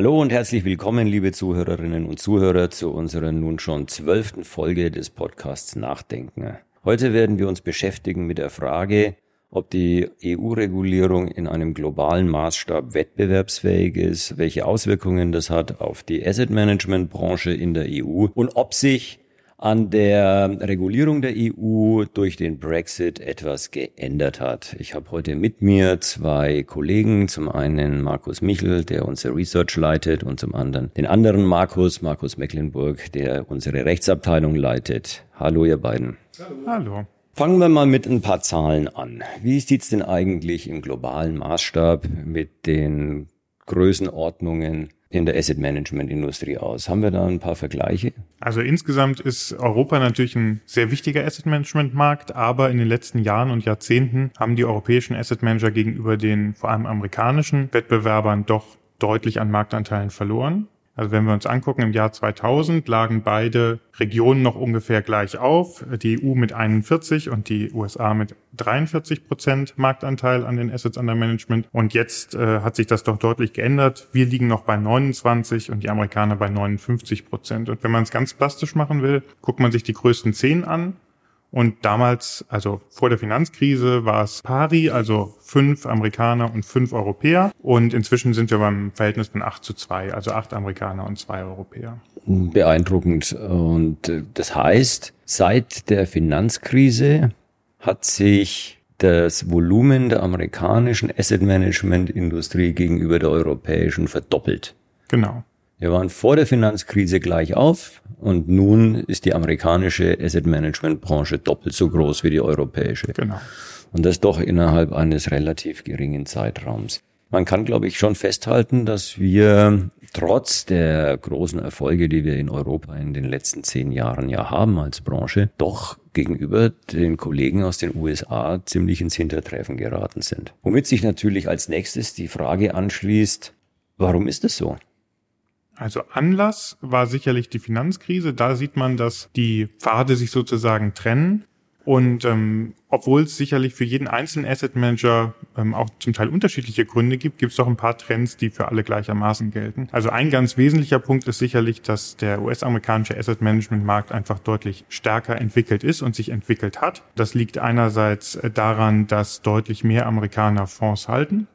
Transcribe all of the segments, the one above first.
Hallo und herzlich willkommen, liebe Zuhörerinnen und Zuhörer, zu unserer nun schon zwölften Folge des Podcasts Nachdenken. Heute werden wir uns beschäftigen mit der Frage, ob die EU-Regulierung in einem globalen Maßstab wettbewerbsfähig ist, welche Auswirkungen das hat auf die Asset-Management-Branche in der EU und ob sich an der Regulierung der EU durch den Brexit etwas geändert hat. Ich habe heute mit mir zwei Kollegen, zum einen Markus Michel, der unser Research leitet, und zum anderen den anderen Markus, Markus Mecklenburg, der unsere Rechtsabteilung leitet. Hallo, ihr beiden. Hallo. Hallo. Fangen wir mal mit ein paar Zahlen an. Wie sieht's denn eigentlich im globalen Maßstab mit den Größenordnungen in der Asset Management Industrie aus? Haben wir da ein paar Vergleiche? Also insgesamt ist Europa natürlich ein sehr wichtiger Asset Management Markt, aber in den letzten Jahren und Jahrzehnten haben die europäischen Asset Manager gegenüber den vor allem amerikanischen Wettbewerbern doch deutlich an Marktanteilen verloren. Also wenn wir uns angucken, im Jahr 2000 lagen beide Regionen noch ungefähr gleich auf. Die EU mit 41 und die USA mit 43 Prozent Marktanteil an den Assets under Management. Und jetzt äh, hat sich das doch deutlich geändert. Wir liegen noch bei 29 und die Amerikaner bei 59 Prozent. Und wenn man es ganz plastisch machen will, guckt man sich die größten zehn an. Und damals, also vor der Finanzkrise, war es pari, also fünf Amerikaner und fünf Europäer. Und inzwischen sind wir beim Verhältnis von acht zu zwei, also acht Amerikaner und zwei Europäer. Beeindruckend. Und äh, das heißt, seit der Finanzkrise hat sich das Volumen der amerikanischen Asset Management Industrie gegenüber der europäischen verdoppelt. Genau. Wir waren vor der Finanzkrise gleich auf und nun ist die amerikanische Asset Management Branche doppelt so groß wie die europäische. Genau. Und das doch innerhalb eines relativ geringen Zeitraums. Man kann, glaube ich, schon festhalten, dass wir trotz der großen Erfolge, die wir in Europa in den letzten zehn Jahren ja haben als Branche, doch gegenüber den Kollegen aus den USA ziemlich ins Hintertreffen geraten sind. Womit sich natürlich als nächstes die Frage anschließt, warum ist es so? Also Anlass war sicherlich die Finanzkrise. Da sieht man, dass die Pfade sich sozusagen trennen. Und ähm, obwohl es sicherlich für jeden einzelnen Asset Manager ähm, auch zum Teil unterschiedliche Gründe gibt, gibt es doch ein paar Trends, die für alle gleichermaßen gelten. Also ein ganz wesentlicher Punkt ist sicherlich, dass der US-amerikanische Asset Management Markt einfach deutlich stärker entwickelt ist und sich entwickelt hat. Das liegt einerseits äh, daran, dass deutlich mehr Amerikaner Fonds halten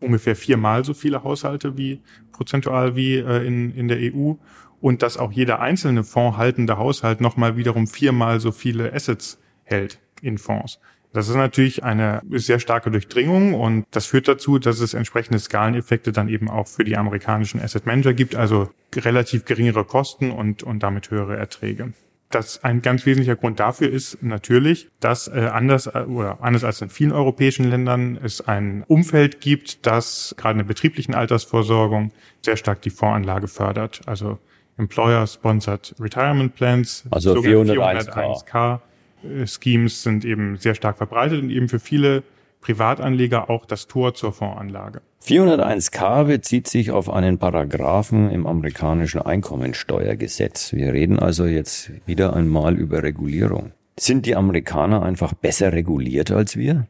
ungefähr viermal so viele Haushalte wie prozentual wie äh, in, in der EU und dass auch jeder einzelne fondhaltende Haushalt nochmal wiederum viermal so viele Assets hält in Fonds. Das ist natürlich eine sehr starke Durchdringung und das führt dazu, dass es entsprechende Skaleneffekte dann eben auch für die amerikanischen Asset Manager gibt, also relativ geringere Kosten und, und damit höhere Erträge das ein ganz wesentlicher Grund dafür ist natürlich, dass äh, anders äh, oder anders als in vielen europäischen Ländern es ein Umfeld gibt, das gerade in der betrieblichen Altersvorsorgung sehr stark die Voranlage fördert. Also Employer-Sponsored Retirement Plans, also 401k. 401k äh, Schemes sind eben sehr stark verbreitet und eben für viele Privatanleger auch das Tor zur Fondsanlage. 401k bezieht sich auf einen Paragraphen im amerikanischen Einkommensteuergesetz. Wir reden also jetzt wieder einmal über Regulierung. Sind die Amerikaner einfach besser reguliert als wir?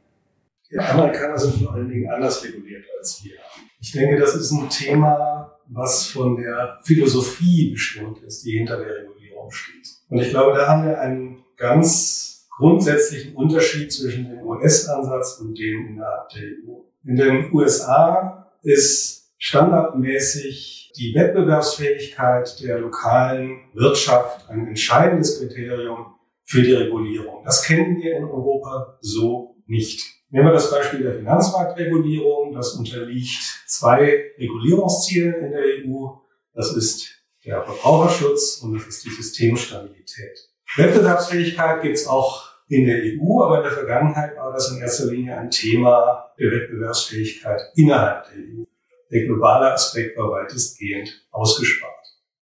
Die Amerikaner sind vor allen Dingen anders reguliert als wir. Ich denke, das ist ein Thema, was von der Philosophie bestimmt ist, die hinter der Regulierung steht. Und ich glaube, da haben wir einen ganz grundsätzlichen Unterschied zwischen dem US-Ansatz und dem innerhalb der EU. In den USA ist standardmäßig die Wettbewerbsfähigkeit der lokalen Wirtschaft ein entscheidendes Kriterium für die Regulierung. Das kennen wir in Europa so nicht. Nehmen wir das Beispiel der Finanzmarktregulierung. Das unterliegt zwei Regulierungszielen in der EU. Das ist der Verbraucherschutz und das ist die Systemstabilität. Wettbewerbsfähigkeit gibt es auch in der EU, aber in der Vergangenheit war das in erster Linie ein Thema der Wettbewerbsfähigkeit innerhalb der EU. Der globale Aspekt war weitestgehend ausgespart.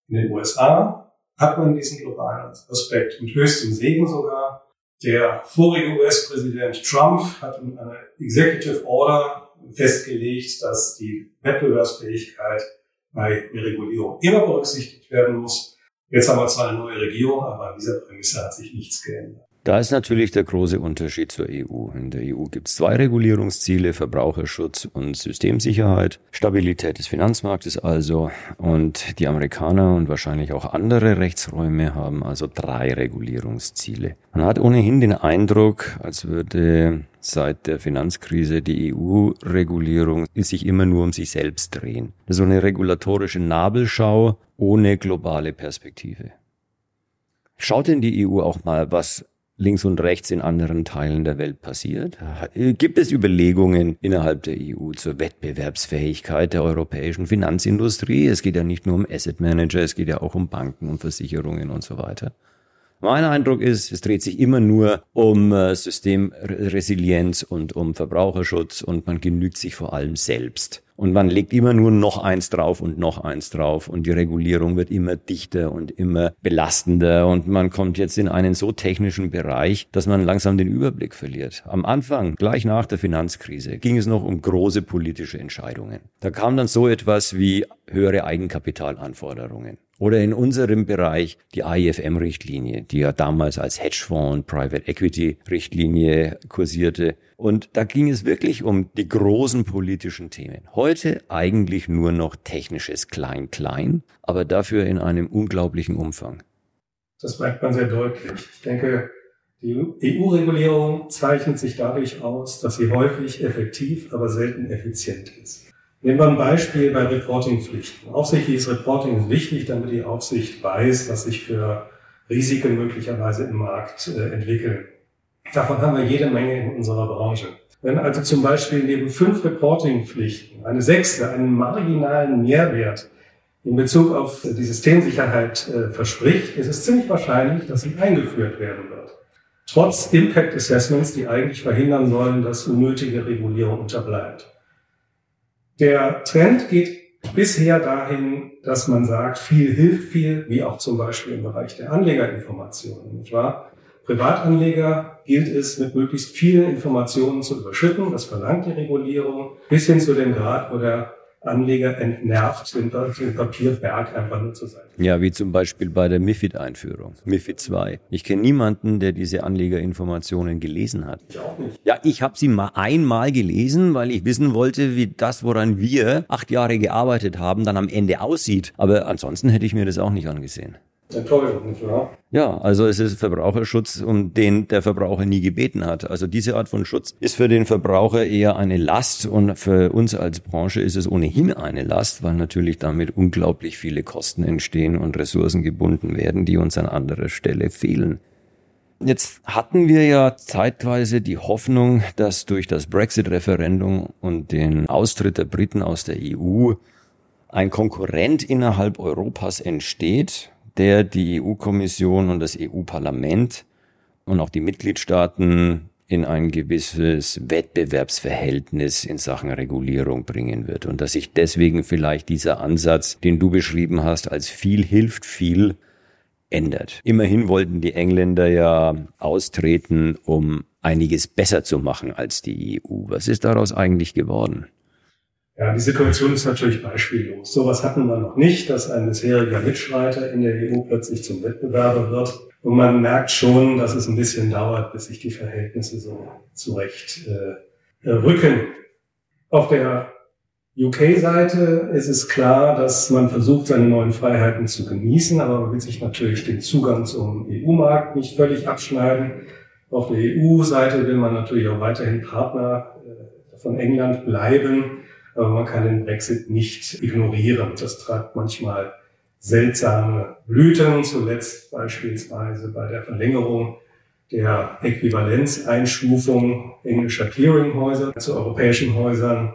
In den USA hat man diesen globalen Aspekt mit höchstem Segen sogar. Der vorige US-Präsident Trump hat in einer Executive Order festgelegt, dass die Wettbewerbsfähigkeit bei der Regulierung immer berücksichtigt werden muss. Jetzt haben wir zwar eine neue Regierung, aber an dieser Prämisse hat sich nichts geändert. Da ist natürlich der große Unterschied zur EU. In der EU gibt es zwei Regulierungsziele, Verbraucherschutz und Systemsicherheit, Stabilität des Finanzmarktes also. Und die Amerikaner und wahrscheinlich auch andere Rechtsräume haben also drei Regulierungsziele. Man hat ohnehin den Eindruck, als würde seit der Finanzkrise die EU-Regulierung sich immer nur um sich selbst drehen. So eine regulatorische Nabelschau ohne globale Perspektive. Schaut denn die EU auch mal, was links und rechts in anderen Teilen der Welt passiert? Gibt es Überlegungen innerhalb der EU zur Wettbewerbsfähigkeit der europäischen Finanzindustrie? Es geht ja nicht nur um Asset Manager, es geht ja auch um Banken und Versicherungen und so weiter. Mein Eindruck ist, es dreht sich immer nur um äh, Systemresilienz und um Verbraucherschutz und man genügt sich vor allem selbst. Und man legt immer nur noch eins drauf und noch eins drauf und die Regulierung wird immer dichter und immer belastender und man kommt jetzt in einen so technischen Bereich, dass man langsam den Überblick verliert. Am Anfang, gleich nach der Finanzkrise, ging es noch um große politische Entscheidungen. Da kam dann so etwas wie höhere Eigenkapitalanforderungen. Oder in unserem Bereich die AIFM-Richtlinie, die ja damals als Hedgefonds Private Equity-Richtlinie kursierte. Und da ging es wirklich um die großen politischen Themen. Heute eigentlich nur noch technisches Klein-Klein, aber dafür in einem unglaublichen Umfang. Das merkt man sehr deutlich. Ich denke, die EU-Regulierung zeichnet sich dadurch aus, dass sie häufig effektiv, aber selten effizient ist. Nehmen wir ein Beispiel bei Reportingpflichten. Aufsichtliches Reporting ist wichtig, damit die Aufsicht weiß, was sich für Risiken möglicherweise im Markt äh, entwickeln. Davon haben wir jede Menge in unserer Branche. Wenn also zum Beispiel neben fünf Reportingpflichten eine sechste einen marginalen Mehrwert in Bezug auf die Systemsicherheit äh, verspricht, ist es ziemlich wahrscheinlich, dass sie eingeführt werden wird. Trotz Impact Assessments, die eigentlich verhindern sollen, dass unnötige Regulierung unterbleibt. Der Trend geht bisher dahin, dass man sagt, viel hilft viel, wie auch zum Beispiel im Bereich der Anlegerinformationen, nicht wahr? Privatanleger gilt es, mit möglichst vielen Informationen zu überschütten. Das verlangt die Regulierung bis hin zu dem Grad, wo der Anleger entnervt, den, den Papierberg einfach nur zur Seite. Ja, wie zum Beispiel bei der MIFID-Einführung, MIFID 2. Ich kenne niemanden, der diese Anlegerinformationen gelesen hat. Ich auch nicht. Ja, ich habe sie mal einmal gelesen, weil ich wissen wollte, wie das, woran wir acht Jahre gearbeitet haben, dann am Ende aussieht. Aber ansonsten hätte ich mir das auch nicht angesehen. Ja, also es ist Verbraucherschutz, um den der Verbraucher nie gebeten hat. Also diese Art von Schutz ist für den Verbraucher eher eine Last und für uns als Branche ist es ohnehin eine Last, weil natürlich damit unglaublich viele Kosten entstehen und Ressourcen gebunden werden, die uns an anderer Stelle fehlen. Jetzt hatten wir ja zeitweise die Hoffnung, dass durch das Brexit-Referendum und den Austritt der Briten aus der EU ein Konkurrent innerhalb Europas entsteht, der die EU-Kommission und das EU-Parlament und auch die Mitgliedstaaten in ein gewisses Wettbewerbsverhältnis in Sachen Regulierung bringen wird und dass sich deswegen vielleicht dieser Ansatz, den du beschrieben hast, als viel hilft viel, ändert. Immerhin wollten die Engländer ja austreten, um einiges besser zu machen als die EU. Was ist daraus eigentlich geworden? Ja, die Situation ist natürlich beispiellos. Sowas hatten wir noch nicht, dass ein bisheriger Mitstreiter in der EU plötzlich zum Wettbewerber wird. Und man merkt schon, dass es ein bisschen dauert, bis sich die Verhältnisse so zurecht äh, rücken. Auf der UK-Seite ist es klar, dass man versucht, seine neuen Freiheiten zu genießen, aber man will sich natürlich den Zugang zum EU-Markt nicht völlig abschneiden. Auf der EU-Seite will man natürlich auch weiterhin Partner äh, von England bleiben aber man kann den Brexit nicht ignorieren. Das treibt manchmal seltsame Blüten, zuletzt beispielsweise bei der Verlängerung der Äquivalenzeinstufung englischer Clearinghäuser zu europäischen Häusern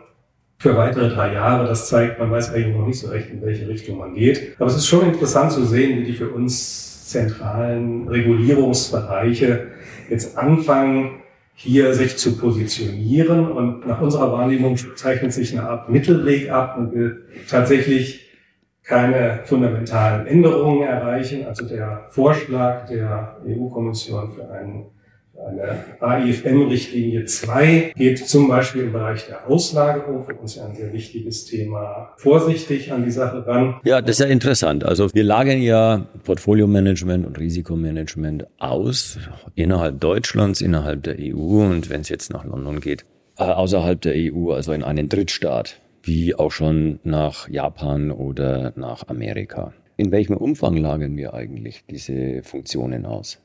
für weitere drei Jahre. Das zeigt, man weiß eigentlich noch nicht so recht, in welche Richtung man geht. Aber es ist schon interessant zu sehen, wie die für uns zentralen Regulierungsbereiche jetzt anfangen, hier sich zu positionieren. Und nach unserer Wahrnehmung zeichnet sich eine Art Mittelweg ab und will tatsächlich keine fundamentalen Änderungen erreichen. Also der Vorschlag der EU-Kommission für einen, Eine AIFM-Richtlinie 2 geht zum Beispiel im Bereich der Auslagerung, für uns ja ein sehr wichtiges Thema, vorsichtig an die Sache ran. Ja, das ist ja interessant. Also wir lagern ja Portfolio-Management und Risikomanagement aus innerhalb Deutschlands, innerhalb der EU und wenn es jetzt nach London geht, äh, außerhalb der EU, also in einen Drittstaat, wie auch schon nach Japan oder nach Amerika. In welchem Umfang lagern wir eigentlich diese Funktionen aus?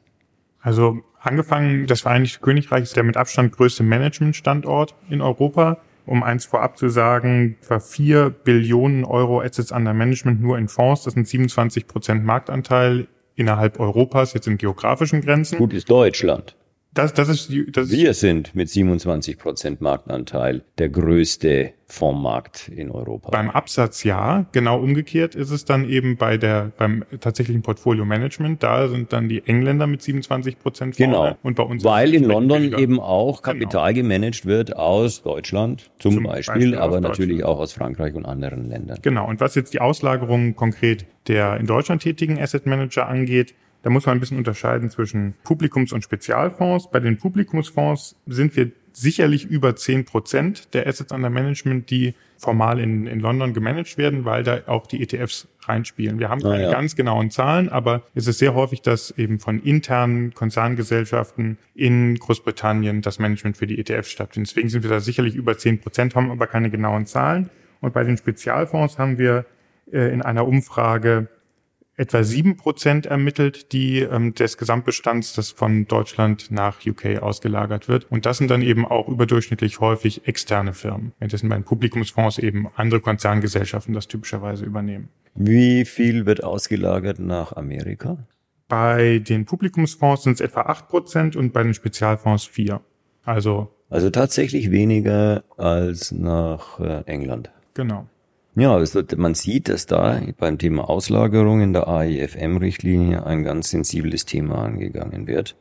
Also angefangen, das Vereinigte Königreich ist der mit Abstand größte Managementstandort in Europa. Um eins vorab zu sagen, etwa vier Billionen Euro Assets under Management nur in Fonds. Das sind 27 Prozent Marktanteil innerhalb Europas, jetzt in geografischen Grenzen. Gut ist Deutschland. Das, das ist das Wir sind mit 27 Prozent Marktanteil der größte Fondsmarkt in Europa. Beim Absatz ja, genau umgekehrt ist es dann eben bei der beim tatsächlichen Portfolio Management. Da sind dann die Engländer mit 27 Prozent Genau. Und bei uns Weil in London weniger. eben auch Genau. Kapital gemanagt wird aus Deutschland zum, Zum Beispiel, Beispiel aber natürlich auch aus Frankreich und anderen Ländern. Genau. Und was jetzt die Auslagerung konkret der in Deutschland tätigen Asset Manager angeht, da muss man ein bisschen unterscheiden zwischen Publikums- und Spezialfonds. Bei den Publikumsfonds sind wir sicherlich über 10 Prozent der Assets under Management, die formal in, in London gemanagt werden, weil da auch die ETFs reinspielen. Wir haben Ah, keine ja. ganz genauen Zahlen, aber es ist sehr häufig, dass eben von internen Konzerngesellschaften in Großbritannien das Management für die ETFs stattfindet. Deswegen sind wir da sicherlich über 10 Prozent, haben aber keine genauen Zahlen. Und bei den Spezialfonds haben wir äh, in einer Umfrage etwa sieben Prozent ermittelt, die ähm, des Gesamtbestands, das von Deutschland nach UK ausgelagert wird. Und das sind dann eben auch überdurchschnittlich häufig externe Firmen, währenddessen bei den Publikumsfonds eben andere Konzerngesellschaften das typischerweise übernehmen. Wie viel wird ausgelagert nach Amerika? Bei den Publikumsfonds sind es etwa acht Prozent und bei den Spezialfonds vier. Also Also tatsächlich weniger als nach äh, England. genau. Ja, also man sieht, dass da beim Thema Auslagerung in der AIFM-Richtlinie ein ganz sensibles Thema angegangen wird.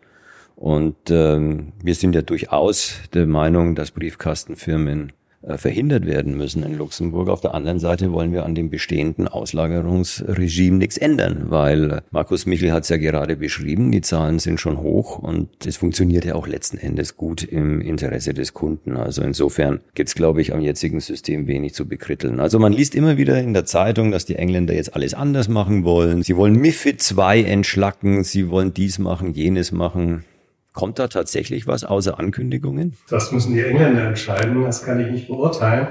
Und ähm, wir sind ja durchaus der Meinung, dass Briefkastenfirmen verhindert werden müssen in Luxemburg. Auf der anderen Seite wollen wir an dem bestehenden Auslagerungsregime nichts ändern, weil äh, Markus Michel hat es ja gerade beschrieben, die Zahlen sind schon hoch und es funktioniert ja auch letzten Endes gut im Interesse des Kunden. Also insofern gibt's, glaube ich, am jetzigen System wenig zu bekritteln. Also man liest immer wieder in der Zeitung, dass die Engländer jetzt alles anders machen wollen. Sie wollen MIFID 2 entschlacken, sie wollen dies machen, jenes machen. Kommt da tatsächlich was außer Ankündigungen? Das müssen die Engländer entscheiden, das kann ich nicht beurteilen.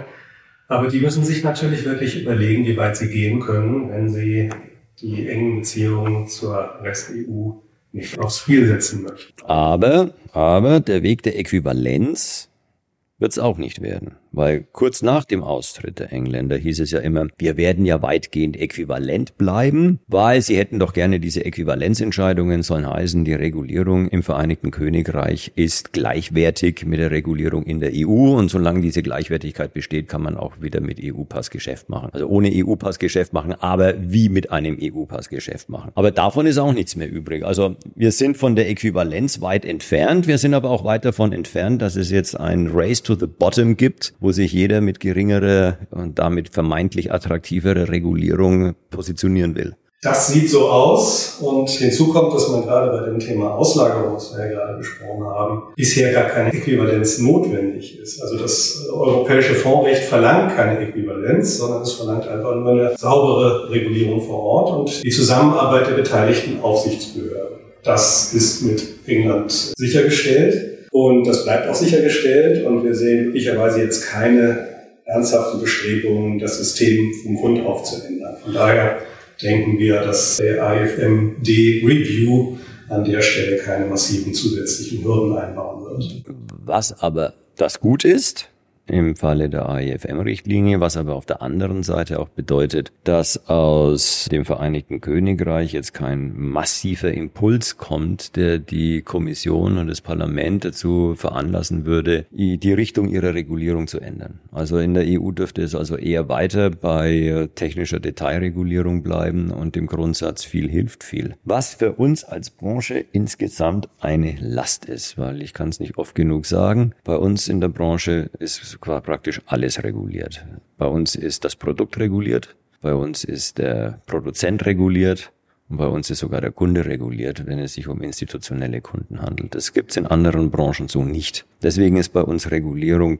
Aber die müssen sich natürlich wirklich überlegen, wie weit sie gehen können, wenn sie die engen Beziehungen zur Rest-EU nicht aufs Spiel setzen möchten. Aber, aber der Weg der Äquivalenz wird's auch nicht werden. Weil kurz nach dem Austritt der Engländer hieß es ja immer, wir werden ja weitgehend äquivalent bleiben, weil sie hätten doch gerne diese Äquivalenzentscheidungen sollen heißen, die Regulierung im Vereinigten Königreich ist gleichwertig mit der Regulierung in der EU und solange diese Gleichwertigkeit besteht, kann man auch wieder mit EU-Pass Geschäft machen. Also ohne EU-Pass Geschäft machen, aber wie mit einem EU-Pass Geschäft machen. Aber davon ist auch nichts mehr übrig. Also wir sind von der Äquivalenz weit entfernt, wir sind aber auch weit davon entfernt, dass es jetzt ein Race to the Bottom gibt, wo sich jeder mit geringerer und damit vermeintlich attraktiverer Regulierung positionieren will. Das sieht so aus und hinzu kommt, dass man gerade bei dem Thema Auslagerung, was wir ja gerade besprochen haben, bisher gar keine Äquivalenz notwendig ist. Also das europäische Fondsrecht verlangt keine Äquivalenz, sondern es verlangt einfach nur eine saubere Regulierung vor Ort und die Zusammenarbeit der beteiligten Aufsichtsbehörden. Das ist mit England sichergestellt und das bleibt auch sichergestellt und wir sehen möglicherweise jetzt keine ernsthafte Bestrebungen, das System vom Grund auf zu ändern. Von daher denken wir, dass der AFMD-Review an der Stelle keine massiven zusätzlichen Hürden einbauen wird. Was aber das gut ist, im Falle der AIFM-Richtlinie, was aber auf der anderen Seite auch bedeutet, dass aus dem Vereinigten Königreich jetzt kein massiver Impuls kommt, der die Kommission und das Parlament dazu veranlassen würde, die Richtung ihrer Regulierung zu ändern. Also in der EU dürfte es also eher weiter bei technischer Detailregulierung bleiben und dem Grundsatz viel hilft viel. Was für uns als Branche insgesamt eine Last ist, weil ich kann es nicht oft genug sagen, bei uns in der Branche praktisch alles reguliert. Bei uns ist das Produkt reguliert, bei uns ist der Produzent reguliert Und bei uns ist sogar der Kunde reguliert, wenn es sich um institutionelle Kunden handelt. Das gibt's in anderen Branchen so nicht. Deswegen ist bei uns Regulierung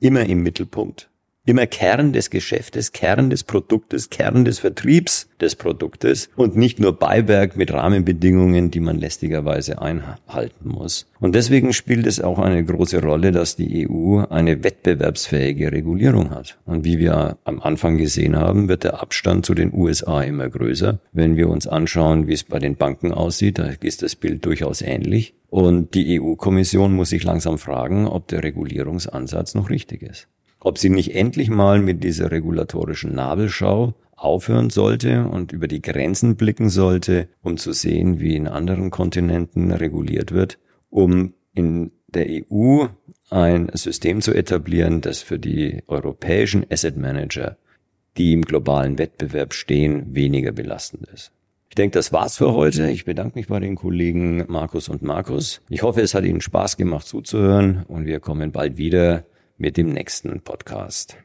immer im Mittelpunkt immer Kern des Geschäftes, Kern des Produktes, Kern des Vertriebs des Produktes und nicht nur Beiwerk mit Rahmenbedingungen, die man lästigerweise einhalten muss. Und deswegen spielt es auch eine große Rolle, dass die EU eine wettbewerbsfähige Regulierung hat. Und wie wir am Anfang gesehen haben, wird der Abstand zu den USA immer größer. Wenn wir uns anschauen, wie es bei den Banken aussieht, da ist das Bild durchaus ähnlich. Und die EU-Kommission muss sich langsam fragen, ob der Regulierungsansatz noch richtig ist ob sie nicht endlich mal mit dieser regulatorischen Nabelschau aufhören sollte und über die Grenzen blicken sollte, um zu sehen, wie in anderen Kontinenten reguliert wird, um in der EU ein System zu etablieren, das für die europäischen Asset Manager, die im globalen Wettbewerb stehen, weniger belastend ist. Ich denke, das war's für heute. Ich bedanke mich bei den Kollegen Markus und Markus. Ich hoffe, es hat Ihnen Spaß gemacht zuzuhören und wir kommen bald wieder mit dem nächsten Podcast.